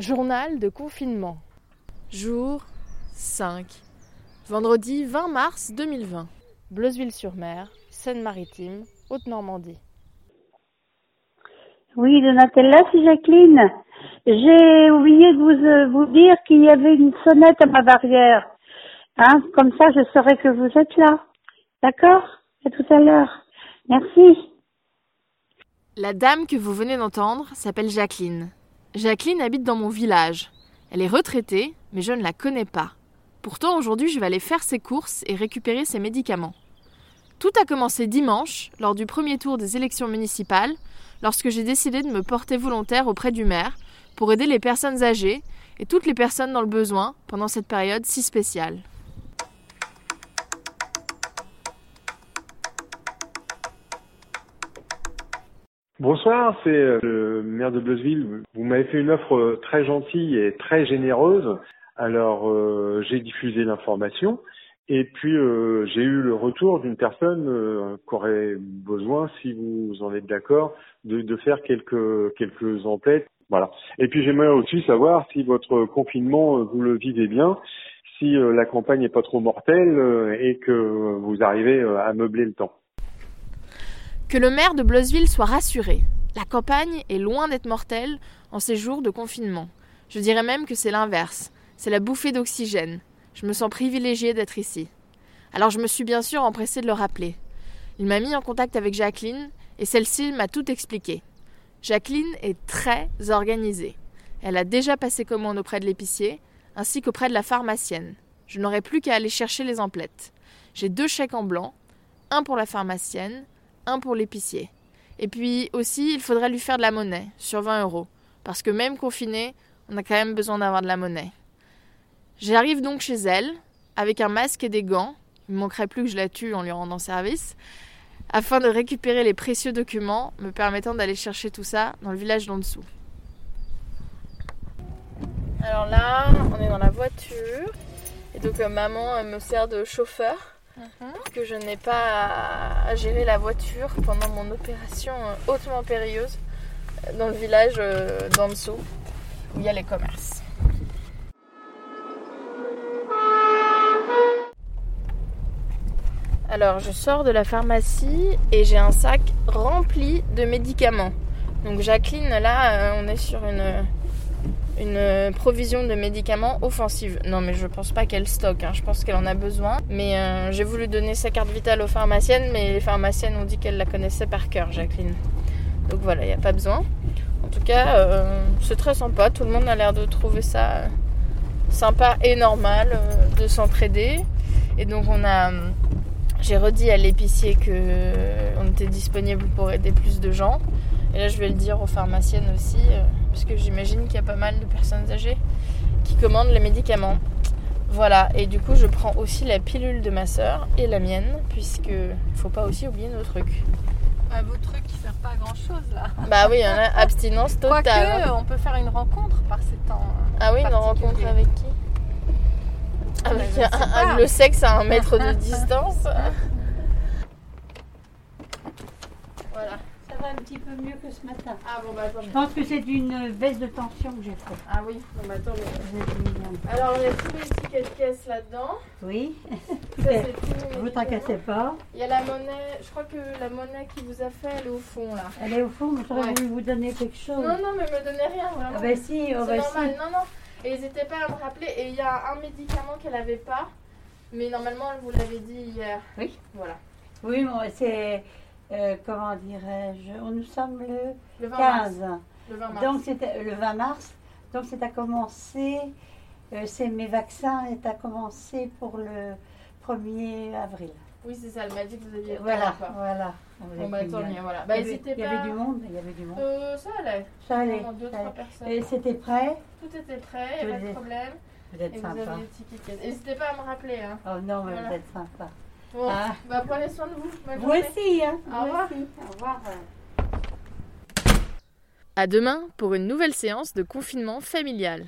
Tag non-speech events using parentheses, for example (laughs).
Journal de confinement. Jour 5. Vendredi 20 mars 2020. Bleuzeville-sur-Mer, Seine-Maritime, Haute-Normandie. Oui, Donatella, c'est Jacqueline. J'ai oublié de vous, euh, vous dire qu'il y avait une sonnette à ma barrière. Hein, comme ça, je saurai que vous êtes là. D'accord? À tout à l'heure. Merci. La dame que vous venez d'entendre s'appelle Jacqueline. Jacqueline habite dans mon village. Elle est retraitée, mais je ne la connais pas. Pourtant, aujourd'hui, je vais aller faire ses courses et récupérer ses médicaments. Tout a commencé dimanche, lors du premier tour des élections municipales, lorsque j'ai décidé de me porter volontaire auprès du maire pour aider les personnes âgées et toutes les personnes dans le besoin pendant cette période si spéciale. Bonsoir, c'est euh, le maire de Bleuzeville. Vous m'avez fait une offre euh, très gentille et très généreuse. Alors euh, j'ai diffusé l'information et puis j'ai eu le retour d'une personne euh, qui aurait besoin, si vous en êtes d'accord, de, de faire quelques quelques emplettes. Voilà. Et puis j'aimerais aussi savoir si votre confinement vous le vivez bien, si la campagne n'est pas trop mortelle et que vous arrivez à meubler le temps. Que le maire de Bleuzeville soit rassuré. La campagne est loin d'être mortelle en ces jours de confinement. Je dirais même que c'est l'inverse. C'est la bouffée d'oxygène. Je me sens privilégiée d'être ici. Alors je me suis bien sûr empressée de le rappeler. Il m'a mis en contact avec Jacqueline et celle-ci m'a tout expliqué. Jacqueline est très organisée. Elle a déjà passé commande auprès de l'épicier ainsi qu'auprès de la pharmacienne. Je n'aurai plus qu'à aller chercher les emplettes. J'ai deux chèques en blanc, un pour la pharmacienne, un pour l'épicier. Et puis aussi, il faudrait lui faire de la monnaie, sur 20 euros. Parce que même confiné, on a quand même besoin d'avoir de la monnaie. J'arrive donc chez elle, avec un masque et des gants. Il ne manquerait plus que je la tue en lui rendant service. Afin de récupérer les précieux documents me permettant d'aller chercher tout ça dans le village d'en dessous. Alors là, on est dans la voiture. Et donc euh, maman me sert de chauffeur parce que je n'ai pas à gérer la voiture pendant mon opération euh, hautement périlleuse euh, dans le village euh, d'en dessous où il y a les commerces. Alors je sors de la pharmacie et j'ai un sac rempli de médicaments. Donc Jacqueline là on est sur une une provision de médicaments offensive. Non, mais je pense pas qu'elle stocke, hein. je pense qu'elle en a besoin. Mais euh, j'ai voulu donner sa carte vitale aux pharmaciennes, mais les pharmaciennes ont dit qu'elles la connaissaient par cœur, Jacqueline. Donc voilà, il n'y a pas besoin. En tout cas, euh, c'est très sympa, tout le monde a l'air de trouver ça euh, sympa et normal euh, de s'entraider. Et donc on a. J'ai redit à l'épicier que euh, on était disponible pour aider plus de gens. Et là, je vais le dire aux pharmaciennes aussi, euh, puisque j'imagine qu'il y a pas mal de personnes âgées qui commandent les médicaments. Voilà, et du coup, je prends aussi la pilule de ma sœur et la mienne, puisque faut pas aussi oublier nos trucs. Ah, vos trucs qui servent pas à grand chose là. Bah oui, (laughs) abstinence totale. Quoique, hein. on peut faire une rencontre par ces temps. Ah oui, une rencontre avec qui? Avec un- pas. un- le sexe à un mètre de (laughs) distance. (laughs) voilà. Ça va un petit peu mieux que ce matin. Ah bon, bah attends. Je pense que c'est une baisse de tension que j'ai fait. Ah oui, bon, bah attends. mais- Alors, il y a tous les tickets de caisse là-dedans. Oui, Ça, (laughs) c'est ne vous pas. Il y a la monnaie, je crois que la monnaie qui vous a fait, elle est au fond là. Elle est au fond, mais j'aurais Ouais. voulu vous donner quelque chose. Non, non, mais me donnez rien, vraiment. Ah ben si, oh c'est ben normal, si. non, non. Et n'hésitez pas à me rappeler. Et il y a un médicament qu'elle avait pas, mais normalement, elle vous l'avait dit hier. Oui. Voilà. Oui, bon, c'est, euh, comment dirais-je, on nous sommes le Le 20 mars. 15. Le 20 mars. Donc c'était le 20 mars. Donc c'est à commencer, euh, c'est mes vaccins est à commencer pour le 1er avril. Oui, c'est ça, elle m'a dit que vous aviez Voilà, voilà. Bon, bah voilà. Il Bah, y avait- il y avait du monde, il y avait du monde. Euh, ça allait. Ça allait. Deux, ça allait. personnes. Et c'était prêt Tout était prêt, il n'y a pas de problème. Vous êtes Et vous sympa. avez tickets. N'hésitez pas à me rappeler. Hein. Oh non, mais Voilà. vous êtes sympa. Bon, Ah. bah prenez soin de vous. Bonne Vous journée. aussi, hein Au vous revoir. aussi. Au revoir. À demain pour une nouvelle séance de confinement familial.